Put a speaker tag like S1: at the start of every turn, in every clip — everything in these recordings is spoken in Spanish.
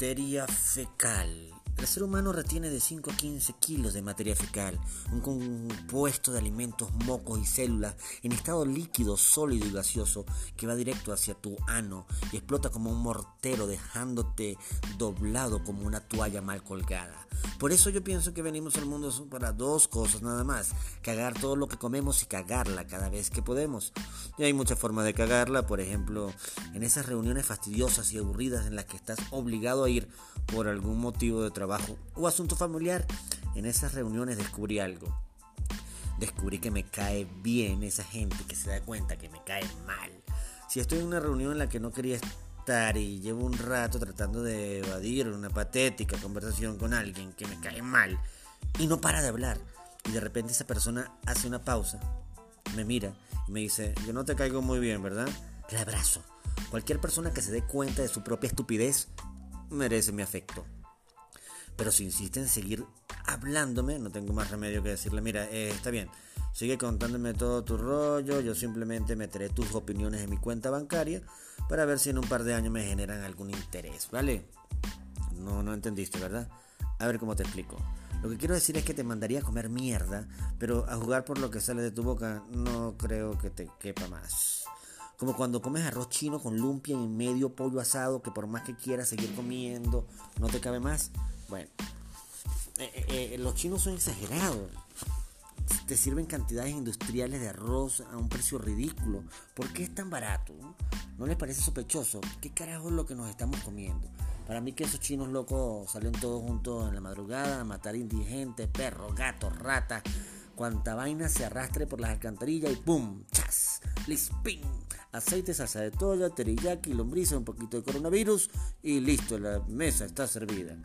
S1: Materia fecal. El ser humano retiene de 5 a 15 kilos de materia fecal, un compuesto de alimentos, mocos y células en estado líquido, sólido y gaseoso que va directo hacia tu ano y explota como un mortero dejándote doblado como una toalla mal colgada. Por eso yo pienso que venimos al mundo para dos cosas nada más, cagar todo lo que comemos y cagarla cada vez que podemos. Y hay muchas formas de cagarla, por ejemplo, en esas reuniones fastidiosas y aburridas en las que estás obligado a ir por algún motivo de trabajo o asunto familiar, en esas reuniones descubrí algo. Descubrí que me cae bien esa gente que se da cuenta que me cae mal. Si estoy en una reunión en la que no quería estar y llevo un rato tratando de evadir una patética conversación con alguien que me cae mal y no para de hablar, y de repente esa persona hace una pausa, me mira y me dice, yo no te caigo muy bien, ¿verdad? Le abrazo. Cualquier persona que se dé cuenta de su propia estupidez merece mi afecto. Pero si insiste en seguir hablándome, no tengo más remedio que decirle, mira, eh, está bien, sigue contándome todo tu rollo, yo simplemente meteré tus opiniones en mi cuenta bancaria para ver si en un par de años me generan algún interés, ¿vale? No, no entendiste, ¿verdad? A ver cómo te explico. Lo que quiero decir es que te mandaría a comer mierda, pero a jugar por lo que sale de tu boca no creo que te quepa más. Como cuando comes arroz chino con lumpia y medio pollo asado que por más que quieras seguir comiendo no te cabe más. Bueno, eh, eh, eh, los chinos son exagerados. Te sirven cantidades industriales de arroz a un precio ridículo. ¿Por qué es tan barato? ¿No les parece sospechoso? ¿Qué carajo es lo que nos estamos comiendo? Para mí que esos chinos locos salen todos juntos en la madrugada a matar indigentes, perros, gatos, ratas, cuanta vaina se arrastre por las alcantarillas y ¡pum! ¡Chas! ¡Lisping! aceite, salsa de toya, teriyaki, lombriza, un poquito de coronavirus y listo, la mesa está servida.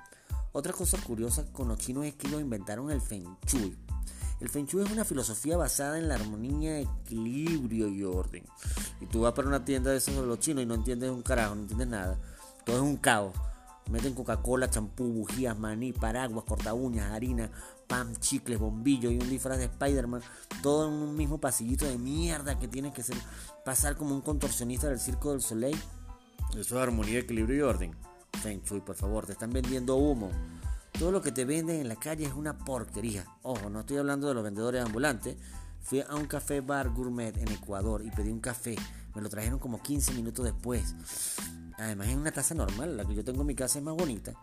S1: Otra cosa curiosa con los chinos es que ellos inventaron el Feng Shui. El Feng Shui es una filosofía basada en la armonía, equilibrio y orden. Y tú vas para una tienda de esos de los chinos y no entiendes un carajo, no entiendes nada. Todo es un caos. Meten Coca-Cola, champú, bujías, maní, paraguas, corta uñas, harina, pan, chicles, bombillos y un disfraz de Spider-Man. Todo en un mismo pasillito de mierda que tienes que ser, pasar como un contorsionista del Circo del Soleil. Eso es armonía, equilibrio y orden. Feng Shui, por favor, te están vendiendo humo. Todo lo que te venden en la calle es una porquería. Ojo, no estoy hablando de los vendedores ambulantes. Fui a un café bar gourmet en Ecuador y pedí un café. Me lo trajeron como 15 minutos después. Además es una taza normal, la que yo tengo en mi casa es más bonita.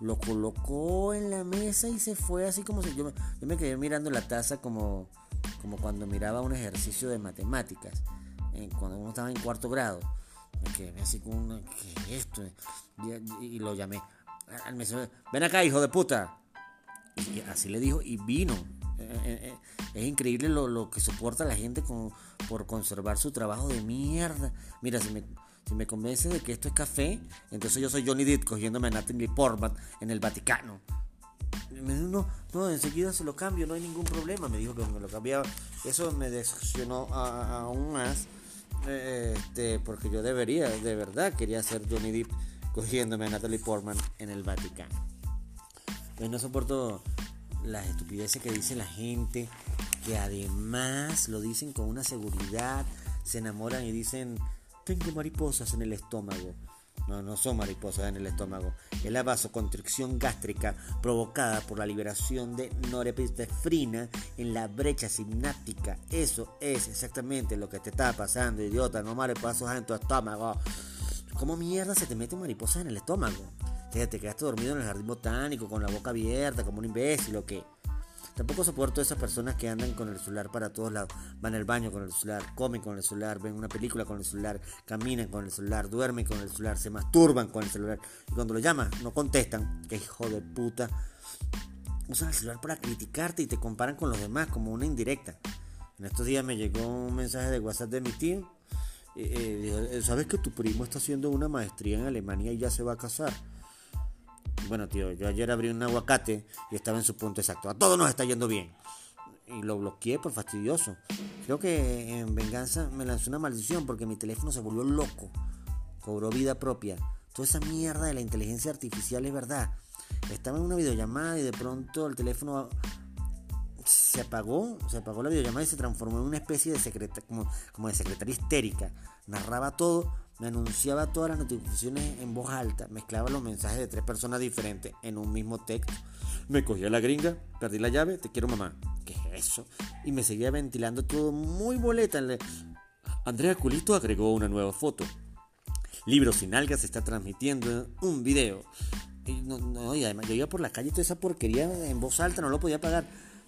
S1: Lo colocó en la mesa y se fue así como si yo me, quedé mirando la taza como, como cuando miraba un ejercicio de matemáticas, cuando uno estaba en cuarto grado. Me quedé así como una, ¿qué es esto? Y, lo llamé al mesero, ven acá hijo de puta. Y así le dijo y vino. Eh, eh, es increíble lo, lo, que soporta la gente con, por conservar su trabajo de mierda. Mira, si me, si me convence de que esto es café, entonces yo soy Johnny Depp cogiéndome a Natalie Portman en el Vaticano. Me dijo, no, no, enseguida se lo cambio, no hay ningún problema. Me dijo que me lo cambiaba. Eso me decepcionó aún más. Este, porque yo debería, de verdad, quería ser Johnny Depp cogiéndome a Natalie Portman en el Vaticano. Pues no soporto las estupideces que dice la gente, que además lo dicen con una seguridad, se enamoran y dicen, tengo mariposas en el estómago. No, no son mariposas en el estómago. Es la vasoconstricción gástrica provocada por la liberación de norepinefrina en la brecha sináptica. Eso es exactamente lo que te está pasando, idiota. No mariposas en tu estómago. ¿Cómo mierda se te mete mariposas en el estómago? Te, te quedaste dormido en el jardín botánico con la boca abierta como un imbécil o qué. Tampoco soporto a esas personas que andan con el celular para todos lados. Van al baño con el celular, comen con el celular, ven una película con el celular, caminan con el celular, duermen con el celular, se masturban con el celular. Y cuando lo llaman, no contestan. ¡Qué hijo de puta! Usan el celular para criticarte y te comparan con los demás como una indirecta. En estos días me llegó un mensaje de WhatsApp de mi tío. Eh, eh, ¿Sabes que tu primo está haciendo una maestría en Alemania y ya se va a casar? Bueno, tío, yo ayer abrí un aguacate y estaba en su punto exacto. A todos nos está yendo bien. Y lo bloqueé por fastidioso. Creo que en venganza me lanzó una maldición porque mi teléfono se volvió loco. Cobró vida propia. Toda esa mierda de la inteligencia artificial es verdad. Estaba en una videollamada y de pronto el teléfono se apagó, se apagó la videollamada y se transformó en una especie de secreta, como, como de secretaria histérica. Narraba todo, me anunciaba todas las notificaciones en voz alta, mezclaba los mensajes de tres personas diferentes en un mismo texto. Me cogía la gringa, perdí la llave, te quiero mamá. ¿Qué es eso? Y me seguía ventilando todo muy boleta. Andrea Culito agregó una nueva foto. Libro sin algas está transmitiendo un video. Y, no, y además yo iba por la calle toda esa porquería en voz alta, no lo podía pagar.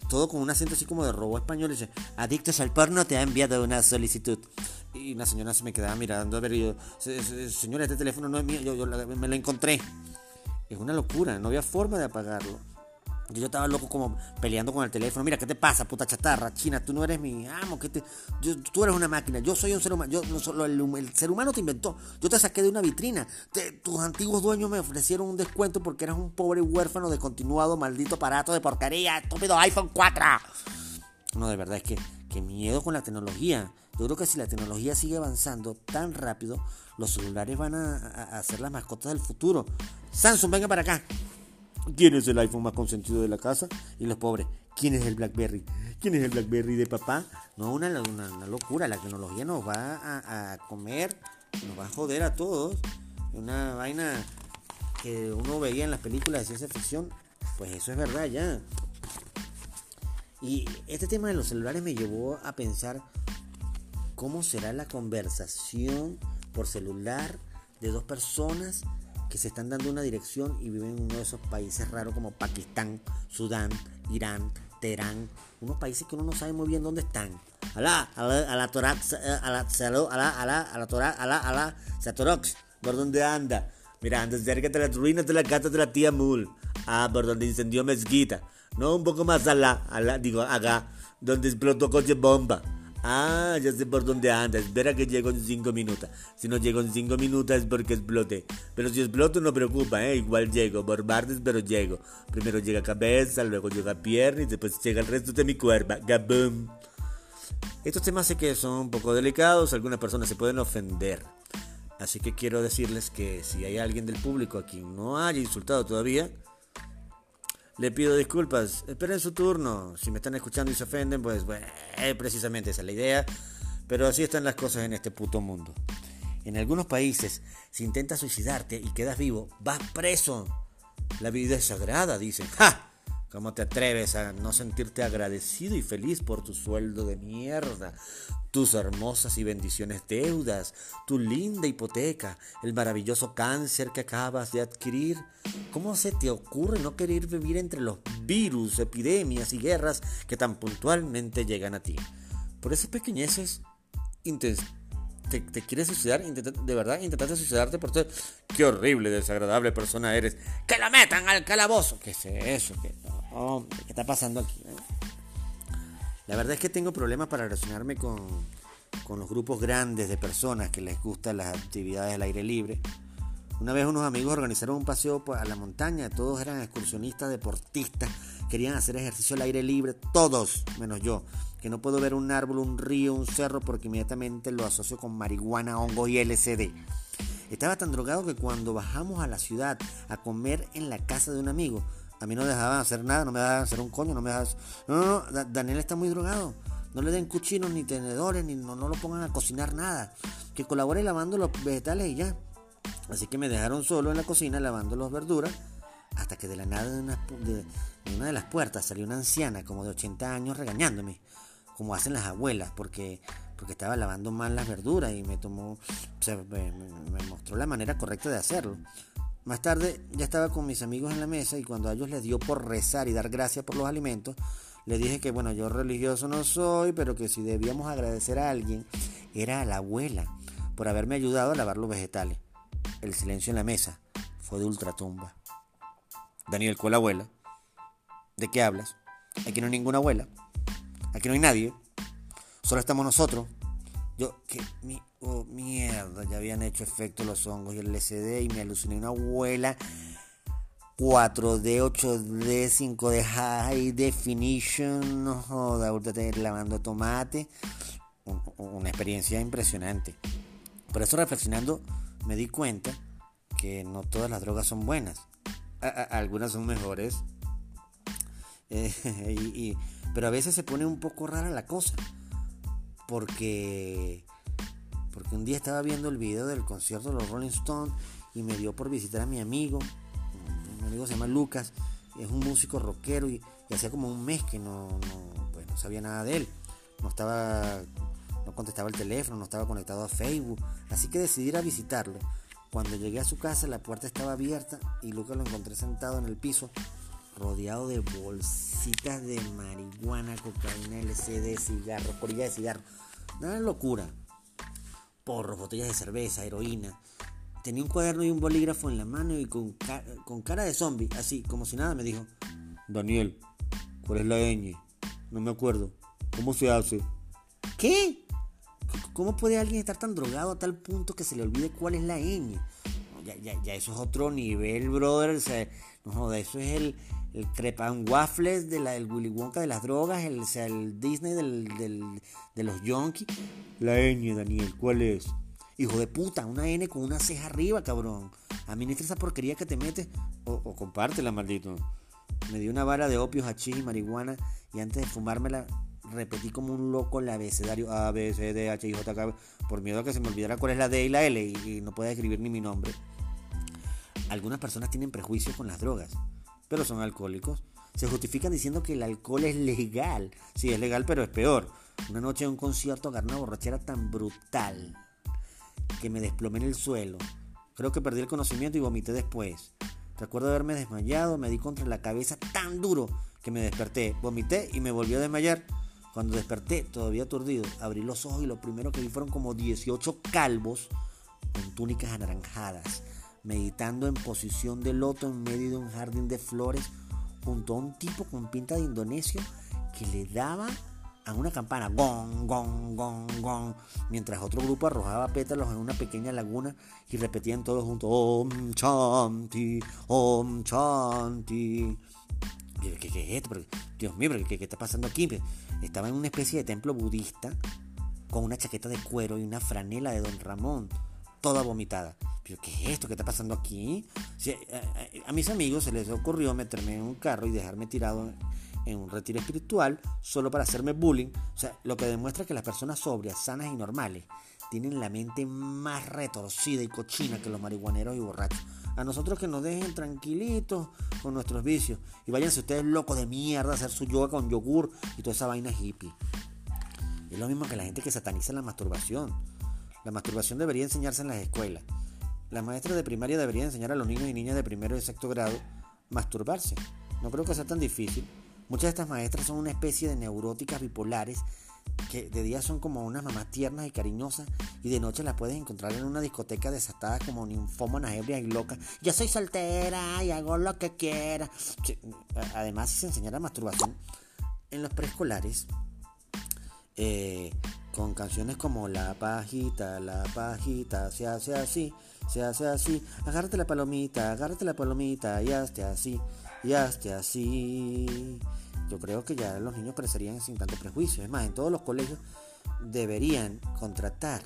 S1: Todo con un acento así como de robo español. Adictos al porno te ha enviado una solicitud. Y una señora se me quedaba mirando a ver, y yo, señora, este teléfono no es mío, yo, me lo encontré. Es una locura, no había forma de apagarlo. Yo estaba loco como peleando con el teléfono. Mira, ¿qué te pasa, puta chatarra? China, tú no eres mi amo. ¿qué te... tú eres una máquina. Yo soy un ser humano. Yo, no, solo el, ser humano te inventó. Yo te saqué de una vitrina. tus antiguos dueños me ofrecieron un descuento porque eras un pobre huérfano de continuado maldito aparato de porquería. Estúpido iPhone 4. No, de verdad es que, que miedo con la tecnología. Yo creo que si la tecnología sigue avanzando tan rápido, los celulares van a, ser las mascotas del futuro. Samsung, venga para acá. ¿Quién es el iPhone más consentido de la casa? Y los pobres, ¿quién es el BlackBerry? ¿Quién es el BlackBerry de papá? No, una, una, locura. La tecnología nos va a, a, comer, nos va a joder a todos. Una vaina que uno veía en las películas de ciencia ficción, pues eso es verdad ya. Y este tema de los celulares me llevó a pensar cómo será la conversación por celular de dos personas que se están dando una dirección y viven en uno de esos países raros como Pakistán, Sudán, Irán, Teherán, unos países que uno no sabe muy bien dónde están. Alá, alá, la Torax, alá, alá, alá, alá, Torah, alá, alá, Satorox, ¿por dónde anda? Mira, anda cerca de las ruinas de la casa de la tía Mul. Ah, por donde incendió mezquita. No, un poco más allá, alá, digo, acá, donde explotó coche bomba. Ah, ya sé por dónde anda. Espera que llego en 5 minutos. Si no llego en 5 minutos es porque explote. Pero si exploto no preocupa, ¿eh? Igual llego. Por partes, pero llego. Primero llega cabeza, luego llega pierna y después llega el resto de mi cuerpo. ¡Gabum! Estos temas sé que son un poco delicados. Algunas personas se pueden ofender. Así que quiero decirles que si hay alguien del público a quien no haya insultado todavía, le pido disculpas, esperen su turno. Si me están escuchando y se ofenden, pues bueno, precisamente esa es la idea. Pero así están las cosas en este puto mundo. En algunos países, si intentas suicidarte y quedas vivo, vas preso. La vida es sagrada, dicen. ¡Ja! ¿Cómo te atreves a no sentirte agradecido y feliz por tu sueldo de mierda? Tus hermosas y bendiciones deudas, tu linda hipoteca, el maravilloso cáncer que acabas de adquirir. ¿Cómo se te ocurre no querer vivir entre los virus, epidemias y guerras que tan puntualmente llegan a ti? Por esas pequeñeces, te, te, quieres suicidar, de verdad, intentaste suicidarte por ser... Qué horrible, desagradable persona eres. Que la metan al calabozo. ¿Qué es eso? ¿Qué, ¿qué está pasando aquí? La verdad es que tengo problemas para relacionarme con, con los grupos grandes de personas que les gustan las actividades al aire libre. Una vez unos amigos organizaron un paseo a la montaña, todos eran excursionistas, deportistas, querían hacer ejercicio al aire libre, todos, menos yo, que no puedo ver un árbol, un río, un cerro porque inmediatamente lo asocio con marihuana, hongo y LCD. Estaba tan drogado que cuando bajamos a la ciudad a comer en la casa de un amigo, a mí no dejaban hacer nada, no me dejaban hacer un coño, no me dejaban... No, no, no, Daniel está muy drogado. No le den cuchillos ni tenedores, ni no, lo pongan a cocinar nada. Que colabore lavando los vegetales y ya. Así que me dejaron solo en la cocina lavando las verduras. Hasta que de la nada de una, de, una de las puertas salió una anciana como de 80 años regañándome. Como hacen las abuelas, porque porque estaba lavando mal las verduras y me tomó, o sea, me, mostró la manera correcta de hacerlo. Más tarde ya estaba con mis amigos en la mesa y cuando a ellos les dio por rezar y dar gracias por los alimentos, les dije que bueno, yo religioso no soy, pero que si debíamos agradecer a alguien, era a la abuela por haberme ayudado a lavar los vegetales. El silencio en la mesa fue de ultratumba. Daniel, ¿cuál abuela? ¿De qué hablas? Aquí no hay ninguna abuela. Aquí no hay nadie. Solo estamos nosotros. Yo, que mi, oh, mierda, ya habían hecho efecto los hongos y el LCD y me aluciné una abuela 4D, 8D, 5D High Definition, no joda, ahorita lavando tomate. una experiencia impresionante. Por eso reflexionando me di cuenta que no todas las drogas son buenas. algunas son mejores. Eh, pero a veces se pone un poco rara la cosa porque porque un día estaba viendo el video del concierto de los Rolling Stones y me dio por visitar a mi amigo, mi amigo se llama Lucas, es un músico rockero y, hacía como un mes que no, pues no, sabía nada de él, no estaba, no contestaba el teléfono, no estaba conectado a Facebook, así que decidí ir a visitarlo. Cuando llegué a su casa la puerta estaba abierta y Lucas lo encontré sentado en el piso rodeado de bolsitas de marihuana, cocaína, LCD, cigarros, corilla de cigarro. Nada de locura. Porros, botellas de cerveza, heroína. Tenía un cuaderno y un bolígrafo en la mano y con, con cara de zombie, así, como si nada, me dijo: Daniel, ¿cuál es la ñ? No me acuerdo. ¿Cómo se hace? ¿Qué? ¿Cómo puede alguien estar tan drogado a tal punto que se le olvide cuál es la ñ? Ya, ya, ya eso es otro nivel, brother. O sea, no eso es el, el Crepan Waffles de la, del Willy Wonka de las drogas, el, el Disney del, de los Yonkis. La ñ, Daniel, ¿cuál es? Hijo de puta, una N con una ceja arriba, cabrón. Administra esa porquería que te metes o, o compártela, maldito. Me dio una vara de opios, hachís y marihuana y antes de fumármela repetí como un loco el abecedario A, B, C, D, H, I, J, K, por miedo a que se me olvidara cuál es la D y la L y, no pueda escribir ni mi nombre. Algunas personas tienen prejuicios con las drogas, pero son alcohólicos. Se justifican diciendo que el alcohol es legal. Sí, es legal, pero es peor. Una noche en un concierto agarré una borrachera tan brutal que me desplomé en el suelo. Creo que perdí el conocimiento y vomité después. Recuerdo haberme desmayado, me di contra la cabeza tan duro que me desperté, vomité y me volvió a desmayar. Cuando desperté, todavía aturdido, abrí los ojos y lo primero que vi fueron como 18 calvos con túnicas anaranjadas, meditando en posición de loto en medio de un jardín de flores junto a un tipo con pinta de indonesio que le daba a una campana, gong, gong, gong, gong, mientras otro grupo arrojaba pétalos en una pequeña laguna y repetían todos juntos, Om Chanti, Om Chanti. ¿Qué, qué, es esto? Dios mío, ¿qué, ¿qué, está pasando aquí? Estaba en una especie de templo budista con una chaqueta de cuero y una franela de Don Ramón, toda vomitada. ¿Pero qué es esto? ¿Qué está pasando aquí? a, mis amigos se les ocurrió meterme en un carro y dejarme tirado en un retiro espiritual solo para hacerme bullying. O sea, lo que demuestra que las personas sobrias, sanas y normales tienen la mente más retorcida y cochina que los marihuaneros y borrachos. A nosotros que nos dejen tranquilitos con nuestros vicios. Y váyanse ustedes locos de mierda a hacer su yoga con yogur y toda esa vaina hippie. Es lo mismo que la gente que sataniza la masturbación. La masturbación debería enseñarse en las escuelas. Las maestras de primaria deberían enseñar a los niños y niñas de primero y sexto grado masturbarse. No creo que sea tan difícil. Muchas de estas maestras son una especie de neuróticas bipolares que de día son como unas mamás tiernas y cariñosas y de noche las puedes encontrar en una discoteca desatada como ninfómanas ebrias y locas. Yo soy soltera y hago lo que quiera. Además, si se enseñara masturbación en los preescolares, eh, con canciones como La pajita, la pajita, se hace así, se hace así, agárrate la palomita, agárrate la palomita y hazte así, y hazte así yo creo que ya los niños crecerían sin tanto prejuicio. Es más, en todos los colegios deberían contratar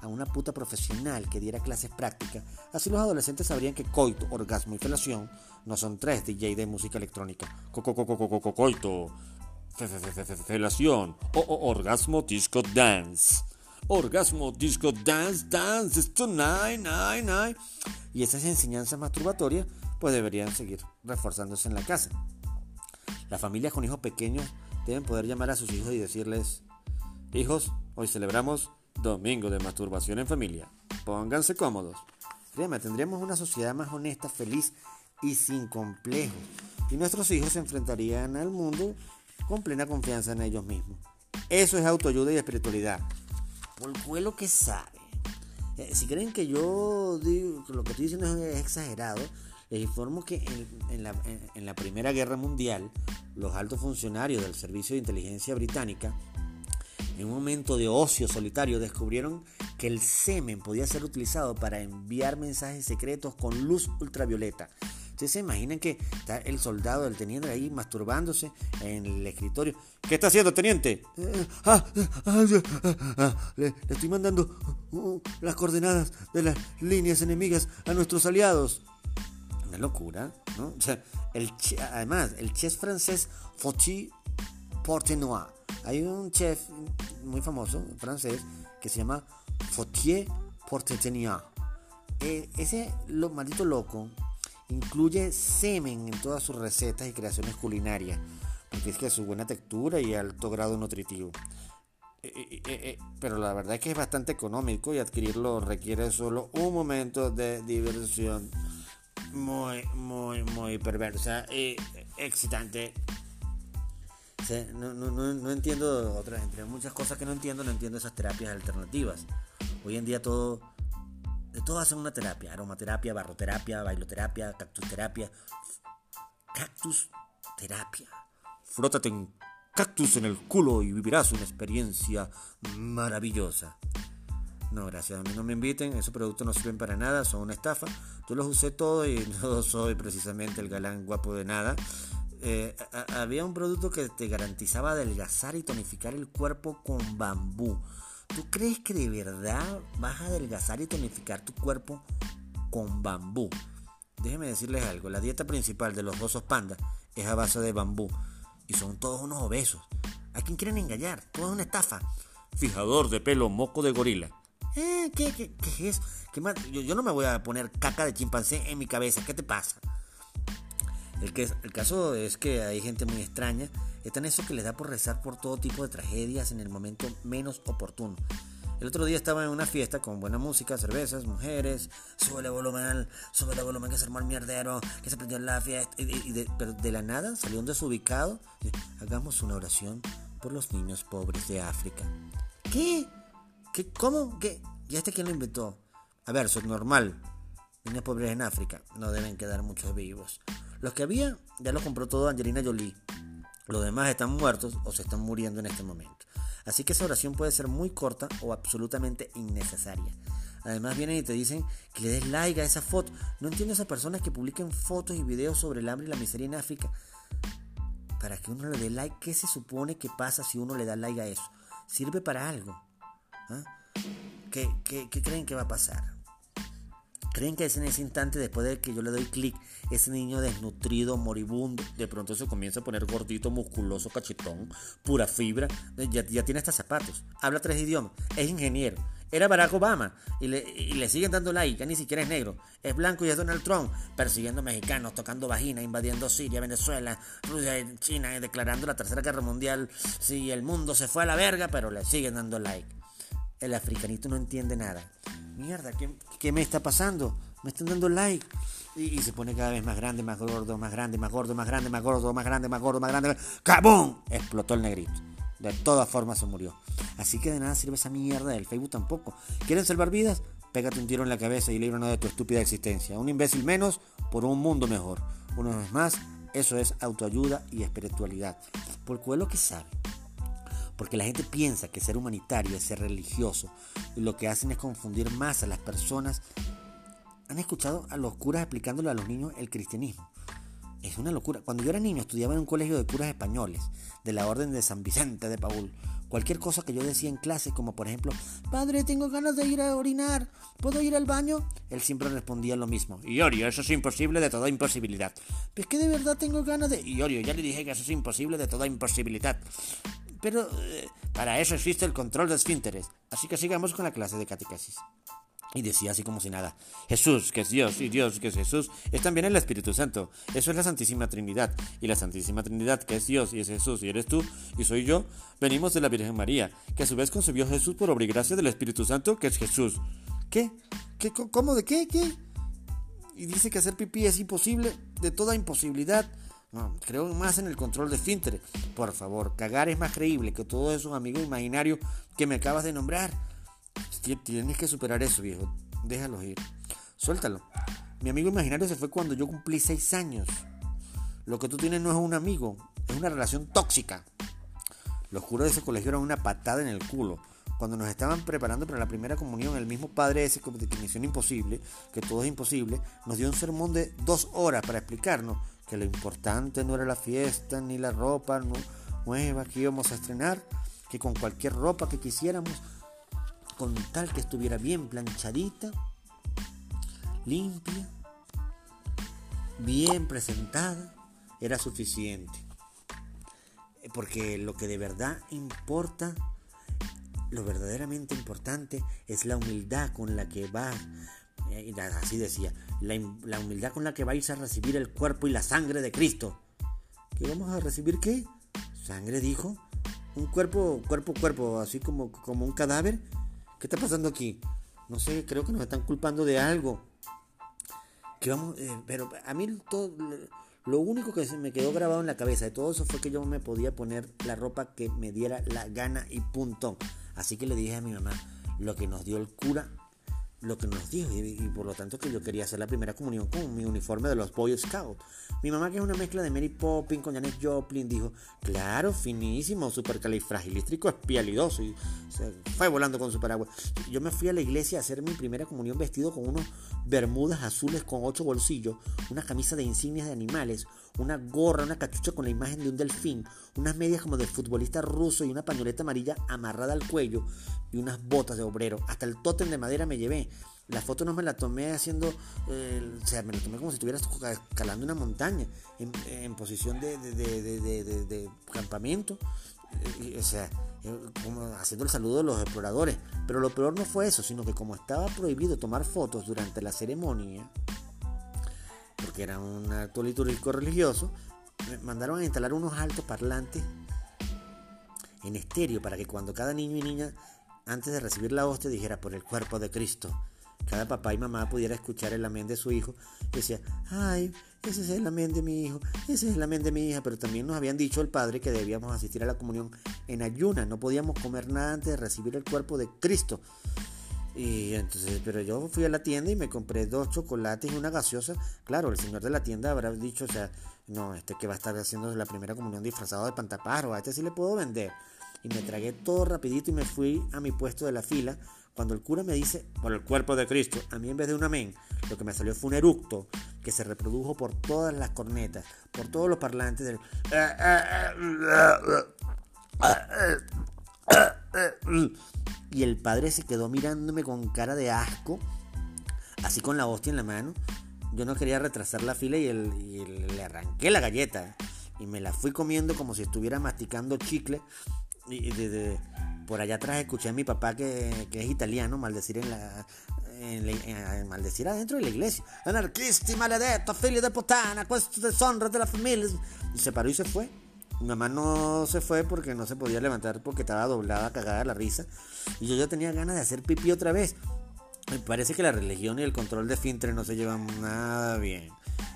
S1: a una puta profesional que diera clases prácticas. Así los adolescentes sabrían que coito, orgasmo y felación no son tres DJ de música electrónica. Coito, felación o orgasmo disco dance. Orgasmo disco dance, dance, esto nine, nine, nine. Y esas enseñanzas masturbatorias pues deberían seguir reforzándose en la casa. Las familias con hijos pequeños deben poder llamar a sus hijos y decirles, hijos, hoy celebramos Domingo de Masturbación en Familia. Pónganse cómodos. Créeme, tendríamos una sociedad más honesta, feliz y sin complejos. Y nuestros hijos se enfrentarían al mundo con plena confianza en ellos mismos. Eso es autoayuda y espiritualidad. Por lo que sabe. Eh, si creen que yo digo que lo que estoy diciendo es exagerado, les informo que en, la, Primera Guerra Mundial, los altos funcionarios del Servicio de Inteligencia Británica, en un momento de ocio solitario, descubrieron que el semen podía ser utilizado para enviar mensajes secretos con luz ultravioleta. Ustedes se imaginan que está el soldado, el teniente ahí masturbándose en el escritorio. ¿Qué está haciendo, teniente? Eh, ah, ah, ah, le, estoy mandando uh, las coordenadas de las líneas enemigas a nuestros aliados una locura, ¿no? el, además, el chef francés Fauti Portenois Hay un chef muy famoso, francés, que se llama Fautier Portetenia. Eh, ese lo, maldito loco incluye semen en todas sus recetas y creaciones culinarias, porque es que su buena textura y alto grado nutritivo. Eh, eh, pero la verdad es que es bastante económico y adquirirlo requiere solo un momento de diversión muy, muy, muy perversa y excitante. no, no, no, entiendo otras, entre muchas cosas que no entiendo, no entiendo esas terapias alternativas. Hoy en día todo, de todo hacen una terapia, aromaterapia, barroterapia, bailoterapia, cactusterapia, cactus terapia. Frótate en cactus en el culo y vivirás una experiencia maravillosa. No, gracias, a mí no me inviten, esos productos no sirven para nada, son una estafa. Yo los usé todos y no soy precisamente el galán guapo de nada. Eh, había un producto que te garantizaba adelgazar y tonificar el cuerpo con bambú. ¿Tú crees que de verdad vas a adelgazar y tonificar tu cuerpo con bambú? Déjenme decirles algo, la dieta principal de los osos panda es a base de bambú y son todos unos obesos. ¿A quién quieren engañar? Todo es una estafa. Fijador de pelo moco de gorila. Eh, ¿qué, qué, qué es? ¿Qué más? Yo, no me voy a poner caca de chimpancé en mi cabeza. ¿Qué te pasa? El, que, el caso es que hay gente muy extraña. Está en eso que les da por rezar por todo tipo de tragedias en el momento menos oportuno. El otro día estaba en una fiesta con buena música, cervezas, mujeres, sube el volumen, sube el volumen que se armó el mierdero, que se prendió en la fiesta. Y, de, pero de la nada salió un desubicado. Hagamos una oración por los niños pobres de África. ¿Qué? ¿Qué? ¿Cómo? ¿Qué? ¿Y este quién lo inventó? A ver, normal. Niños pobres en África. No deben quedar muchos vivos. Los que había, ya los compró todo Angelina Jolie. Los demás están muertos o se están muriendo en este momento. Así que esa oración puede ser muy corta o absolutamente innecesaria. Además vienen y te dicen que le des like a esa foto. No entiendo a esas personas que publiquen fotos y videos sobre el hambre y la miseria en África. Para que uno le dé like, ¿qué se supone que pasa si uno le da like a eso? ¿Sirve para algo? ¿Qué, creen que va a pasar? ¿Creen que en ese instante, después de que yo le doy clic, ese niño desnutrido, moribundo, de pronto se comienza a poner gordito, musculoso, cachetón, pura fibra? Ya, tiene hasta zapatos, habla tres idiomas, es ingeniero, era Barack Obama y le, siguen dando like, ya ni siquiera es negro, es blanco y es Donald Trump, persiguiendo mexicanos, tocando vagina, invadiendo Siria, Venezuela, Rusia, China, declarando la tercera guerra mundial. Sí, el mundo se fue a la verga, pero le siguen dando like. El africanito no entiende nada mierda, ¿qué, me está pasando? Me están dando like. Y, se pone cada vez más grande, más gordo, más grande, más gordo, más grande, más gordo, más grande, más gordo, más grande. ¡Cabum! Explotó el negrito. De todas formas se murió. Así que de nada sirve esa mierda del Facebook tampoco. ¿Quieren salvar vidas? Pégate un tiro en la cabeza y líbranos de tu estúpida existencia. Un imbécil menos por un mundo mejor. Una vez más, eso es autoayuda y espiritualidad. Porque es lo que sabe. Porque la gente piensa que ser humanitario es ser religioso. Y lo que hacen es confundir más a las personas. Han escuchado a los curas explicándole a los niños el cristianismo. Es una locura. Cuando yo era niño estudiaba en un colegio de curas españoles, de la Orden de San Vicente de Paul. Cualquier cosa que yo decía en clase, como por ejemplo, Padre, tengo ganas de ir a orinar, ¿puedo ir al baño? Él siempre respondía lo mismo. Iorio, eso es imposible de toda imposibilidad. Es que de verdad tengo ganas de... Iorio, ya le dije que eso es imposible de toda imposibilidad. Pero eh, para eso existe el control de esfínteres. Así que sigamos con la clase de catequesis. Y decía así como si nada, Jesús, que es Dios, y Dios, que es Jesús, es también el Espíritu Santo. Eso es la Santísima Trinidad. Y la Santísima Trinidad, que es Dios, y es Jesús, y eres tú, y soy yo, venimos de la Virgen María, que a su vez concebió Jesús por obra y gracia del Espíritu Santo, que es Jesús. ¿Qué? ¿Qué? ¿Cómo? ¿De qué? ¿Qué? Y dice que hacer pipí es imposible, de toda imposibilidad. No, creo más en el control de esfínteres. Por favor, cagar es más creíble que todos esos amigos imaginarios que me acabas de nombrar. Tienes que superar eso, viejo. Déjalo ir. Suéltalo. Mi amigo imaginario se fue cuando yo cumplí seis años. Lo que tú tienes no es un amigo, es una relación tóxica. Los curos de ese colegio eran una patada en el culo. Cuando nos estaban preparando para la primera comunión, el mismo padre ese de Misión Imposible, que todo es imposible, nos dio un sermón de dos horas para explicarnos que lo importante no era la fiesta ni la ropa nueva que íbamos a estrenar, que con cualquier ropa que quisiéramos, con tal que estuviera bien planchadita, limpia, bien presentada, era suficiente. Porque lo que de verdad importa, lo verdaderamente importante es la humildad con la que vas, eh, así decía, la, la humildad con la que vais a recibir el cuerpo y la sangre de Cristo. ¿Qué vamos a recibir qué? Sangre, dijo. Un cuerpo, cuerpo, cuerpo, así como, como un cadáver. ¿Qué está pasando aquí? No sé, creo que nos están culpando de algo. Que vamos, eh, pero a mí todo, lo único que se me quedó grabado en la cabeza de todo eso fue que yo me podía poner la ropa que me diera la gana y punto. Así que le dije a mi mamá, lo que nos dio el cura lo que nos dijo y, por lo tanto que yo quería hacer la primera comunión con mi uniforme de los Boy Scouts. Mi mamá que es una mezcla de Mary Poppins con Janet Joplin dijo, claro, finísimo, supercalifragilístico, espialidoso y fue volando con su paraguas. Yo me fui a la iglesia a hacer mi primera comunión vestido con unos bermudas azules con ocho bolsillos, una camisa de insignias de animales, una gorra, una cachucha con la imagen de un delfín, unas medias como de futbolista ruso y una pañoleta amarilla amarrada al cuello y unas botas de obrero. Hasta el tótem de madera me llevé. La foto no me la tomé haciendo, o sea, me la tomé como si estuviera escalando una montaña, en, posición de, campamento, o sea, haciendo el saludo de los exploradores. Pero lo peor no fue eso, sino que como estaba prohibido tomar fotos durante la ceremonia, porque era un acto litúrgico religioso, mandaron a instalar unos altos parlantes en estéreo para que cuando cada niño y niña antes de recibir la hostia dijera por el cuerpo de Cristo. Cada papá y mamá pudiera escuchar el amén de su hijo decía, ay, ese es el amén de mi hijo, ese es el amén de mi hija, pero también nos habían dicho el padre que debíamos asistir a la comunión en ayuna, no podíamos comer nada antes de recibir el cuerpo de Cristo. Y entonces, pero yo fui a la tienda y me compré dos chocolates y una gaseosa. Claro, el señor de la tienda habrá dicho, o sea, no, este que va a estar haciendo la primera comunión disfrazado de pantaparo, a este sí le puedo vender. Y me tragué todo rapidito y me fui a mi puesto de la fila. Cuando el cura me dice, por el cuerpo de Cristo, a mí en vez de un amén, lo que me salió fue un eructo que se reprodujo por todas las cornetas, por todos los parlantes del... Y el padre se quedó mirándome con cara de asco, así con la hostia en la mano. Yo no quería retrasar la fila y, le arranqué la galleta y me la fui comiendo como si estuviera masticando chicle. Y, por allá atrás escuché a mi papá que, es italiano maldecir en la, maldecir adentro de la iglesia. Anarquisti, maledetto, figlio de potana, questo deshonra de la familia. Y se paró y se fue. Mi mamá no se fue porque no se podía levantar porque estaba doblada, cagada la risa. Y yo ya tenía ganas de hacer pipí otra vez. Me parece que la religión y el control de fintre no se llevan nada bien.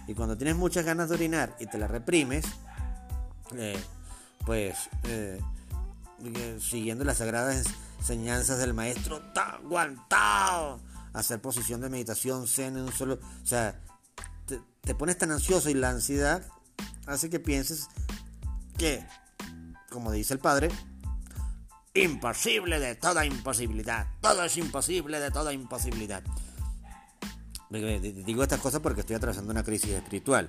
S1: Y cuando tienes muchas ganas de orinar y te la reprimes, eh, pues eh, siguiendo las sagradas enseñanzas del maestro, aguantado. Hacer posición de meditación, zen en un solo. O sea, te, te pones tan ansioso y la ansiedad hace que pienses que, como dice el padre, imposible de toda imposibilidad. Todo es imposible de toda imposibilidad. Digo estas cosas porque estoy atravesando una crisis espiritual.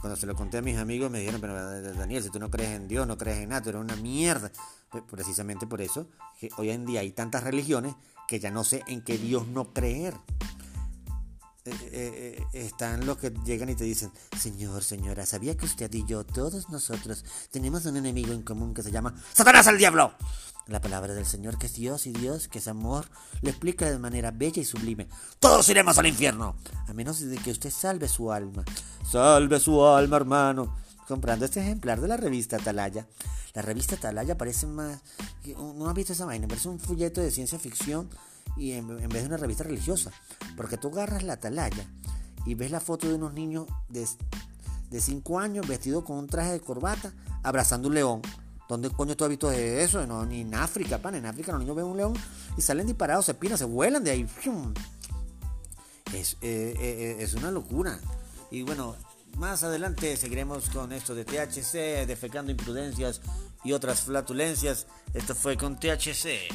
S1: Cuando se lo conté a mis amigos me dijeron, pero Daniel, si tú no crees en Dios, no crees en nada, tú eres una mierda. Pues, precisamente por eso, que hoy en día hay tantas religiones que ya no sé en qué Dios no creer. Eh, eh, eh, están los que llegan y te dicen, Señor, señora, ¿sabía que usted y yo, todos nosotros, tenemos un enemigo en común que se llama Satanás el Diablo? La palabra del Señor, que es Dios y Dios, que es amor, lo explica de manera bella y sublime. Todos iremos al infierno, a menos de que usted salve su alma. Salve su alma, hermano. Comprando este ejemplar de la revista Atalaya. La revista Atalaya parece más... ¿No has visto esa vaina? Parece un folleto de ciencia ficción y en, vez de una revista religiosa. Porque tú agarras la atalaya y ves la foto de unos niños de 5 años vestidos con un traje de corbata abrazando un león. ¿Dónde coño tú has visto eso? No, ni en África, pan. En África los niños ven un león y salen disparados, se pinan, se vuelan de ahí. Es, eh, eh, es una locura. Y bueno, más adelante seguiremos con esto de THC, defecando imprudencias y otras flatulencias. Esto fue con THC.